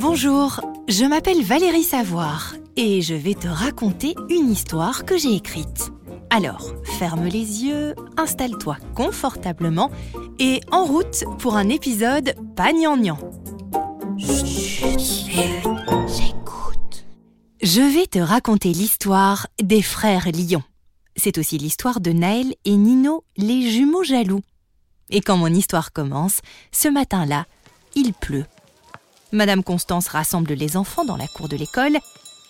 Bonjour, je m'appelle Valérie Savoir et je vais te raconter une histoire que j'ai écrite. Alors, ferme les yeux, installe-toi confortablement et en route pour un épisode pas gnangnan. J'écoute. Je vais te raconter l'histoire des frères Lions. C'est aussi l'histoire de Naël et Nino, les jumeaux jaloux. Et quand mon histoire commence, ce matin-là, il pleut. Madame Constance rassemble les enfants dans la cour de l'école.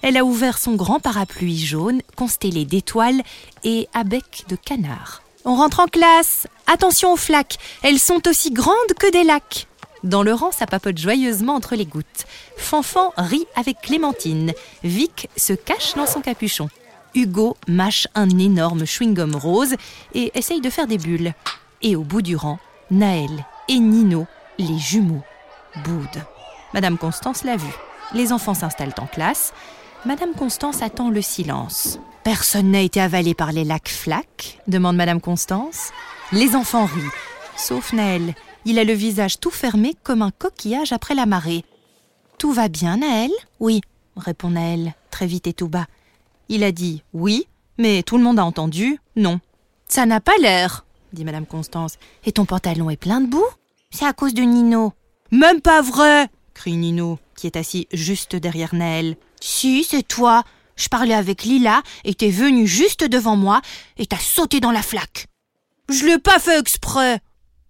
Elle a ouvert son grand parapluie jaune, constellé d'étoiles et à bec de canard. On rentre en classe. Attention aux flaques. Elles sont aussi grandes que des lacs. Dans le rang, ça papote joyeusement entre les gouttes. Fanfan rit avec Clémentine. Vic se cache dans son capuchon. Hugo mâche un énorme chewing-gum rose et essaye de faire des bulles. Et au bout du rang, Naël et Nino, les jumeaux, boudent. Madame Constance l'a vu. Les enfants s'installent en classe. Madame Constance attend le silence. Personne n'a été avalé par les lacs flaques demande Madame Constance. Les enfants rient, sauf Naël. Il a le visage tout fermé comme un coquillage après la marée. Tout va bien, Naël Oui, répond Naël, très vite et tout bas. Il a dit oui, mais tout le monde a entendu non. Ça n'a pas l'air, dit Madame Constance. Et ton pantalon est plein de boue? C'est à cause de Nino. Même pas vrai crie Nino, qui est assis juste derrière Naël. Si, c'est toi. Je parlais avec Lila et t'es venu juste devant moi et t'as sauté dans la flaque. Je l'ai pas fait exprès.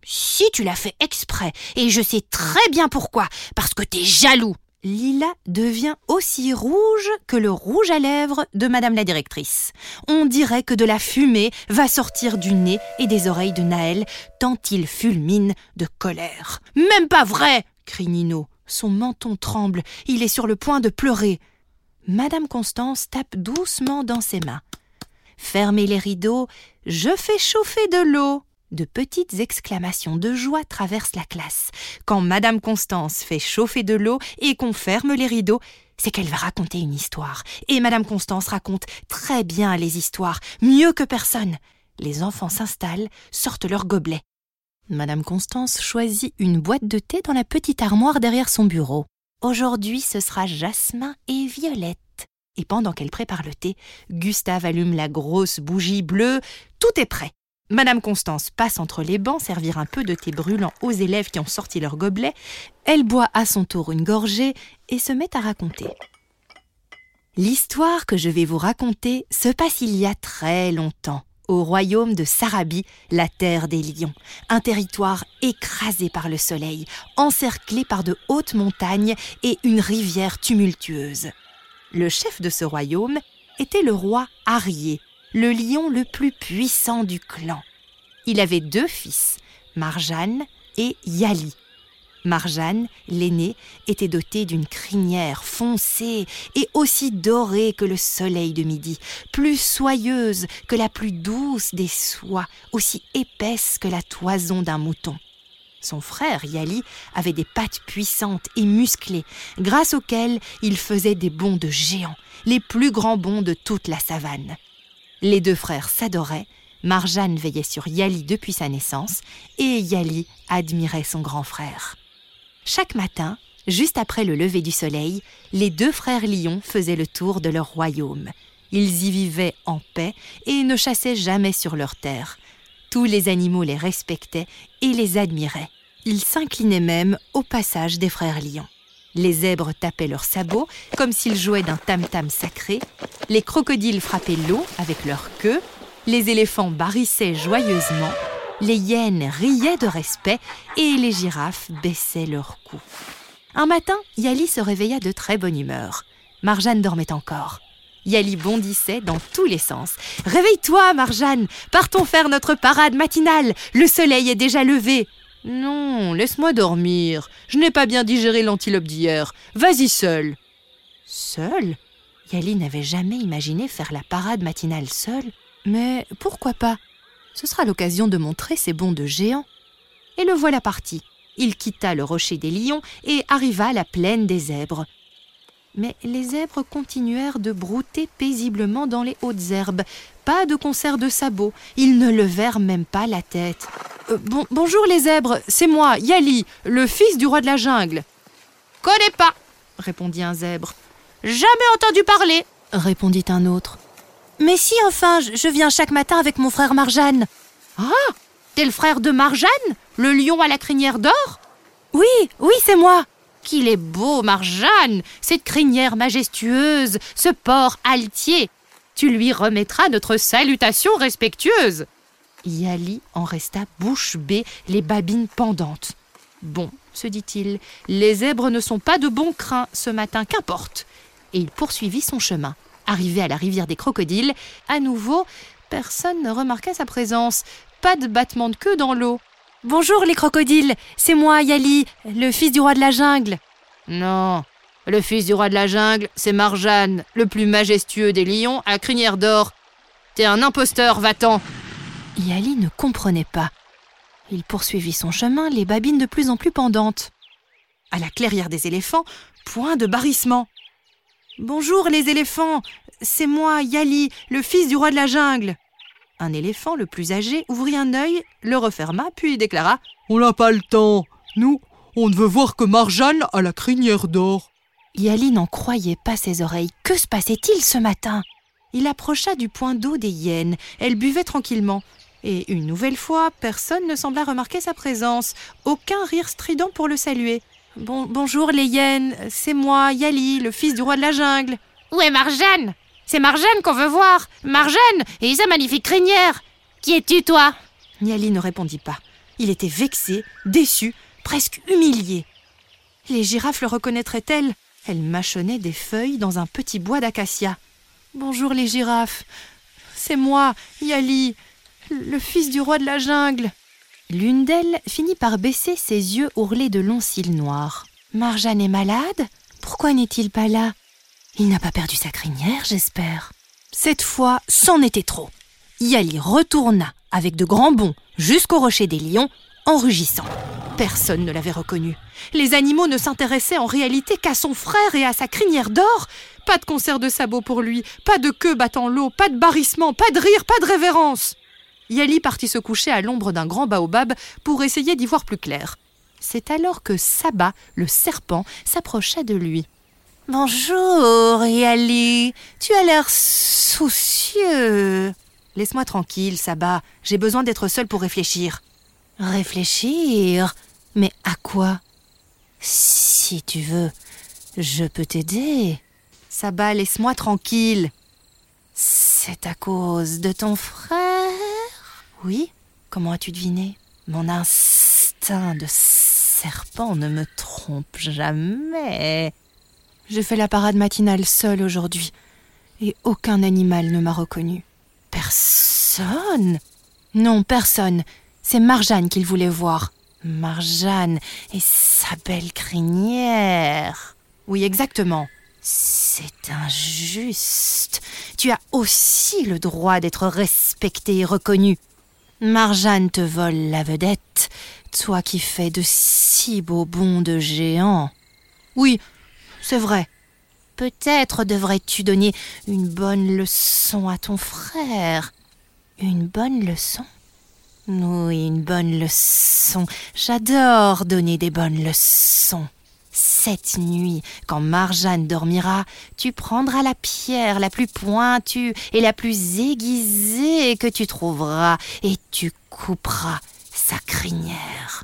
Si tu l'as fait exprès, et je sais très bien pourquoi, parce que t'es jaloux. Lila devient aussi rouge que le rouge à lèvres de Madame la directrice. On dirait que de la fumée va sortir du nez et des oreilles de Naël, tant il fulmine de colère. Même pas vrai crie Nino. Son menton tremble, il est sur le point de pleurer. Madame Constance tape doucement dans ses mains. Fermez les rideaux, je fais chauffer de l'eau. De petites exclamations de joie traversent la classe. Quand Madame Constance fait chauffer de l'eau et qu'on ferme les rideaux, c'est qu'elle va raconter une histoire. Et Madame Constance raconte très bien les histoires, mieux que personne. Les enfants s'installent, sortent leurs gobelets. Madame Constance choisit une boîte de thé dans la petite armoire derrière son bureau. Aujourd'hui, ce sera Jasmin et Violette. Et pendant qu'elle prépare le thé, Gustave allume la grosse bougie bleue. Tout est prêt. Madame Constance passe entre les bancs servir un peu de thé brûlant aux élèves qui ont sorti leur gobelet. Elle boit à son tour une gorgée et se met à raconter. L'histoire que je vais vous raconter se passe il y a très longtemps au royaume de Sarabie, la terre des lions, un territoire écrasé par le soleil, encerclé par de hautes montagnes et une rivière tumultueuse. Le chef de ce royaume était le roi Arié, le lion le plus puissant du clan. Il avait deux fils, Marjane et Yali, Marjane, l'aînée, était dotée d'une crinière foncée et aussi dorée que le soleil de midi, plus soyeuse que la plus douce des soies, aussi épaisse que la toison d'un mouton. Son frère Yali avait des pattes puissantes et musclées, grâce auxquelles il faisait des bonds de géant, les plus grands bonds de toute la savane. Les deux frères s'adoraient, Marjane veillait sur Yali depuis sa naissance, et Yali admirait son grand frère. Chaque matin, juste après le lever du soleil, les deux frères lions faisaient le tour de leur royaume. Ils y vivaient en paix et ne chassaient jamais sur leur terre. Tous les animaux les respectaient et les admiraient. Ils s'inclinaient même au passage des frères lions. Les zèbres tapaient leurs sabots comme s'ils jouaient d'un tam-tam sacré. Les crocodiles frappaient l'eau avec leur queue. Les éléphants barrissaient joyeusement les hyènes riaient de respect et les girafes baissaient leur cou. Un matin, Yali se réveilla de très bonne humeur. Marjane dormait encore. Yali bondissait dans tous les sens. Réveille-toi, Marjane Partons faire notre parade matinale Le soleil est déjà levé Non, laisse-moi dormir. Je n'ai pas bien digéré l'antilope d'hier. Vas-y seule. Seule Yali n'avait jamais imaginé faire la parade matinale seule. Mais pourquoi pas? Ce sera l'occasion de montrer ses bonds de géant. Et le voilà parti. Il quitta le rocher des lions et arriva à la plaine des zèbres. Mais les zèbres continuèrent de brouter paisiblement dans les hautes herbes. Pas de concert de sabots. Ils ne levèrent même pas la tête. Euh, bonjour les zèbres, c'est moi, Yali, le fils du roi de la jungle. Connais pas répondit un zèbre. Jamais entendu parler, répondit un autre. Mais si, enfin, je viens chaque matin avec mon frère Marjane. Ah T'es le frère de Marjane Le lion à la crinière d'or? Oui, oui, c'est moi. Qu'il est beau, Marjane Cette crinière majestueuse, ce port altier Tu lui remettras notre salutation respectueuse Yali en resta bouche bée, les babines pendantes. Bon, se dit-il, les zèbres ne sont pas de bon crin ce matin, qu'importe. Et il poursuivit son chemin. Arrivé à la rivière des crocodiles, à nouveau, personne ne remarqua sa présence. Pas de battement de queue dans l'eau. Bonjour les crocodiles, c'est moi, Yali, le fils du roi de la jungle. Non, le fils du roi de la jungle, c'est Marjane, le plus majestueux des lions à crinière d'or. T'es un imposteur, va-t'en. Yali ne comprenait pas. Il poursuivit son chemin, les babines de plus en plus pendantes. À la clairière des éléphants, point de barrissement. Bonjour les éléphants, c'est moi, Yali, le fils du roi de la jungle. Un éléphant, le plus âgé, ouvrit un œil, le referma, puis déclara On n'a pas le temps. Nous, on ne veut voir que Marjane à la crinière d'or. Yali n'en croyait pas ses oreilles. Que se passait-il ce matin? Il approcha du point d'eau des hyènes. Elles buvaient tranquillement. Et une nouvelle fois, personne ne sembla remarquer sa présence, aucun rire strident pour le saluer. Bon, bonjour les hyènes, c'est moi, Yali, le fils du roi de la jungle. Où est Marjane? C'est Marjane qu'on veut voir Marjane et sa magnifique crinière Qui es-tu, toi? Yali ne répondit pas. Il était vexé, déçu, presque humilié. Les girafes le reconnaîtraient-elles Elles mâchonnaient des feuilles dans un petit bois d'acacia. Bonjour les girafes, c'est moi, Yali, le fils du roi de la jungle. L'une d'elles finit par baisser ses yeux ourlés de longs cils noirs. Marjane est malade? Pourquoi n'est-il pas là? Il n'a pas perdu sa crinière, j'espère. Cette fois, c'en était trop. Yali retourna avec de grands bonds jusqu'au rocher des lions en rugissant. Personne ne l'avait reconnu. Les animaux ne s'intéressaient en réalité qu'à son frère et à sa crinière d'or. Pas de concert de sabots pour lui, pas de queue battant l'eau, pas de barrissement, pas de rire, pas de révérence. Yali partit se coucher à l'ombre d'un grand baobab pour essayer d'y voir plus clair. C'est alors que Saba, le serpent, s'approcha de lui. Bonjour, Yali. Tu as l'air soucieux. Laisse-moi tranquille, Saba. J'ai besoin d'être seul pour réfléchir. Réfléchir? Mais à quoi? Si tu veux, je peux t'aider. Saba, laisse-moi tranquille. C'est à cause de ton frère? Oui Comment as-tu deviné? Mon instinct de serpent ne me trompe jamais. J'ai fait la parade matinale seule aujourd'hui, et aucun animal ne m'a reconnu. Personne? Non, personne. C'est Marjane qu'il voulait voir. Marjane et sa belle crinière. Oui, exactement. C'est injuste. Tu as aussi le droit d'être respecté et reconnu. Marjane te vole la vedette, toi qui fais de si beaux bonds de géant. Oui, c'est vrai. Peut-être devrais-tu donner une bonne leçon à ton frère. Une bonne leçon? Oui, une bonne leçon. J'adore donner des bonnes leçons. Cette nuit, quand Marjane dormira, tu prendras la pierre la plus pointue et la plus aiguisée que tu trouveras, et tu couperas sa crinière.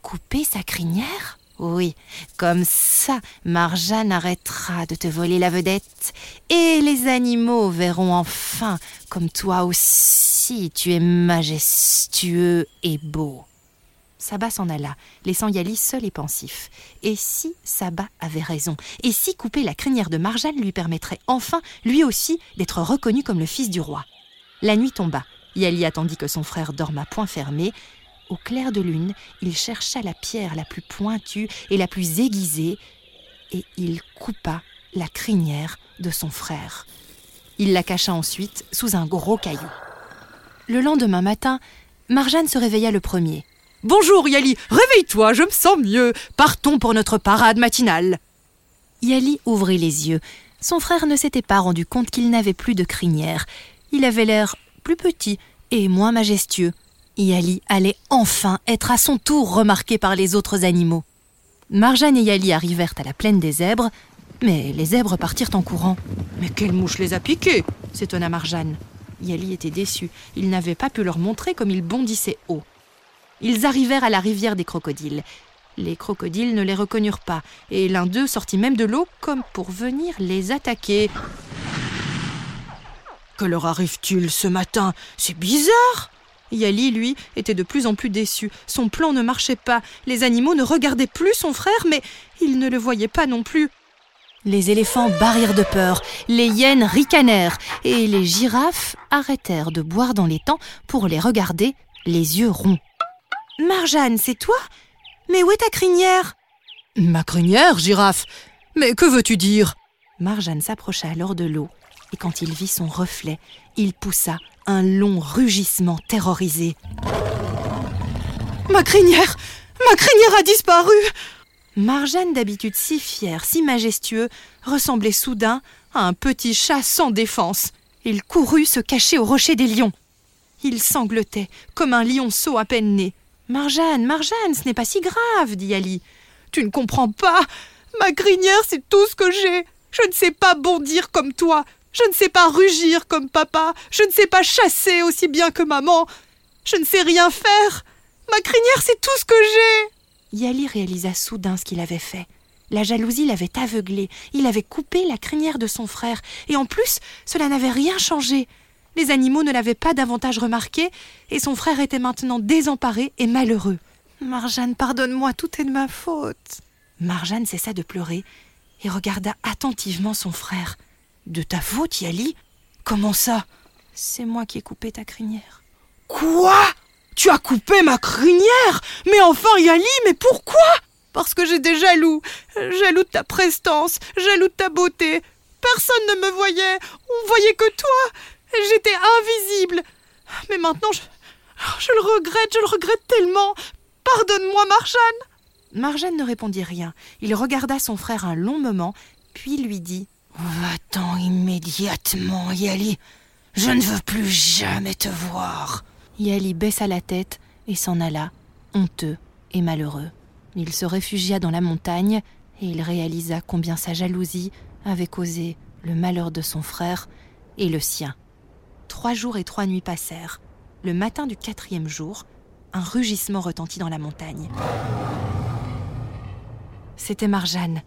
Couper sa crinière? Oui, comme ça, Marjane arrêtera de te voler la vedette, et les animaux verront enfin comme toi aussi tu es majestueux et beau. Saba s'en alla, laissant Yali seul et pensif. Et si Saba avait raison? Et si couper la crinière de Marjane lui permettrait enfin, lui aussi, d'être reconnu comme le fils du roi? La nuit tomba. Yali attendit que son frère dorme point fermé. Au clair de lune, il chercha la pierre la plus pointue et la plus aiguisée, et il coupa la crinière de son frère. Il la cacha ensuite sous un gros caillou. Le lendemain matin, Marjane se réveilla le premier. Bonjour Yali, réveille-toi, je me sens mieux. Partons pour notre parade matinale. Yali ouvrit les yeux. Son frère ne s'était pas rendu compte qu'il n'avait plus de crinière. Il avait l'air plus petit et moins majestueux. Yali allait enfin être à son tour remarqué par les autres animaux. Marjane et Yali arrivèrent à la plaine des zèbres. Mais les zèbres partirent en courant. Mais quelle mouche les a piqués s'étonna Marjane. Yali était déçu. Il n'avait pas pu leur montrer comme il bondissait haut. Ils arrivèrent à la rivière des crocodiles. Les crocodiles ne les reconnurent pas, et l'un d'eux sortit même de l'eau comme pour venir les attaquer. Que leur arrive-t-il ce matin? C'est bizarre Yali, lui, était de plus en plus déçu. Son plan ne marchait pas. Les animaux ne regardaient plus son frère, mais ils ne le voyaient pas non plus. Les éléphants barrirent de peur, les hyènes ricanèrent, et les girafes arrêtèrent de boire dans les temps pour les regarder, les yeux ronds. Marjane, c'est toi? Mais où est ta crinière? Ma crinière, girafe Mais que veux-tu dire? Marjane s'approcha alors de l'eau, et quand il vit son reflet, il poussa un long rugissement terrorisé. Ma crinière Ma crinière a disparu Marjane, d'habitude si fier, si majestueux, ressemblait soudain à un petit chat sans défense. Il courut se cacher au rocher des lions. Il sanglotait comme un lionceau à peine né. Marjane, Marjane, ce n'est pas si grave, dit Ali. Tu ne comprends pas. Ma crinière, c'est tout ce que j'ai. Je ne sais pas bondir comme toi. Je ne sais pas rugir comme papa. Je ne sais pas chasser aussi bien que maman. Je ne sais rien faire. Ma crinière, c'est tout ce que j'ai. Yali réalisa soudain ce qu'il avait fait. La jalousie l'avait aveuglé. Il avait coupé la crinière de son frère. Et en plus, cela n'avait rien changé. Les animaux ne l'avaient pas davantage remarqué, et son frère était maintenant désemparé et malheureux. Marjane, pardonne-moi, tout est de ma faute. Marjane cessa de pleurer et regarda attentivement son frère. De ta faute, Yali? Comment ça? C'est moi qui ai coupé ta crinière. Quoi? Tu as coupé ma crinière? Mais enfin, Yali, mais pourquoi? Parce que j'étais jaloux. Jaloux de ta prestance, jaloux de ta beauté. Personne ne me voyait. On voyait que toi. J'étais invisible. Mais maintenant, je, je le regrette, je le regrette tellement. Pardonne-moi, Marjane. Marjane ne répondit rien. Il regarda son frère un long moment, puis lui dit Va-t'en immédiatement, Yali. Je ne veux plus jamais te voir. Yali baissa la tête et s'en alla, honteux et malheureux. Il se réfugia dans la montagne et il réalisa combien sa jalousie avait causé le malheur de son frère et le sien. Trois jours et trois nuits passèrent. Le matin du quatrième jour, un rugissement retentit dans la montagne. C'était Marjane.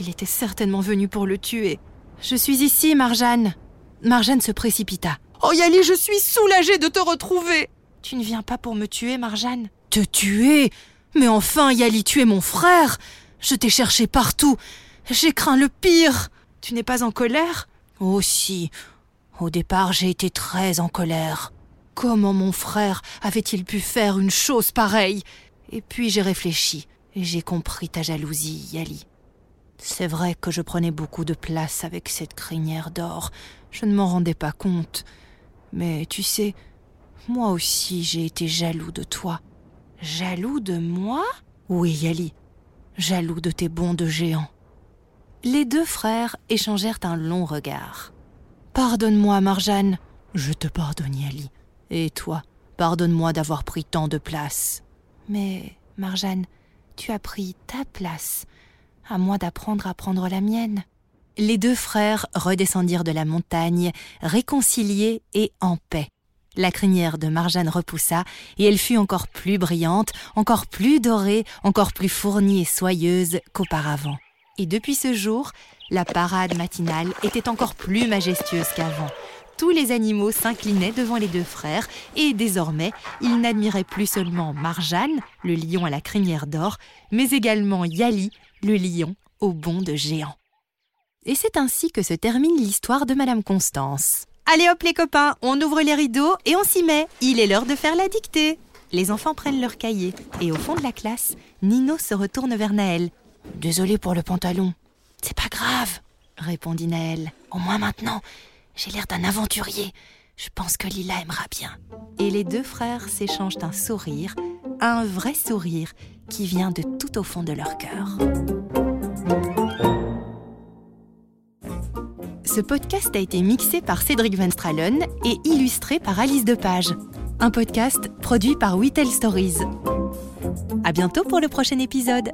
Il était certainement venu pour le tuer. Je suis ici, Marjane. Marjane se précipita. Oh Yali, je suis soulagée de te retrouver. Tu ne viens pas pour me tuer, Marjane? Te tuer? Mais enfin, Yali, tu es mon frère. Je t'ai cherché partout. J'ai craint le pire. Tu n'es pas en colère? Oh si. Au départ, j'ai été très en colère. Comment mon frère avait-il pu faire une chose pareille? Et puis j'ai réfléchi et j'ai compris ta jalousie, Yali. C'est vrai que je prenais beaucoup de place avec cette crinière d'or. Je ne m'en rendais pas compte. Mais tu sais, moi aussi j'ai été jaloux de toi. Jaloux de moi? Oui, Yali. Jaloux de tes bons de géant. Les deux frères échangèrent un long regard. Pardonne-moi, Marjane. Je te pardonne, Yali. Et toi, pardonne-moi d'avoir pris tant de place. Mais, Marjane, tu as pris ta place à moi d'apprendre à prendre la mienne. Les deux frères redescendirent de la montagne, réconciliés et en paix. La crinière de Marjane repoussa, et elle fut encore plus brillante, encore plus dorée, encore plus fournie et soyeuse qu'auparavant. Et depuis ce jour, la parade matinale était encore plus majestueuse qu'avant. Tous les animaux s'inclinaient devant les deux frères, et désormais, ils n'admiraient plus seulement Marjane, le lion à la crinière d'or, mais également Yali, le lion au bond de géant. Et c'est ainsi que se termine l'histoire de Madame Constance. Allez hop les copains, on ouvre les rideaux et on s'y met. Il est l'heure de faire la dictée. Les enfants prennent leur cahier et au fond de la classe, Nino se retourne vers Naël. Désolé pour le pantalon. C'est pas grave, répondit Naël. Au moins maintenant, j'ai l'air d'un aventurier. Je pense que Lila aimera bien. Et les deux frères s'échangent un sourire, un vrai sourire qui vient de tout au fond de leur cœur. Ce podcast a été mixé par Cédric Van Stralen et illustré par Alice Depage. Un podcast produit par Tell Stories. À bientôt pour le prochain épisode.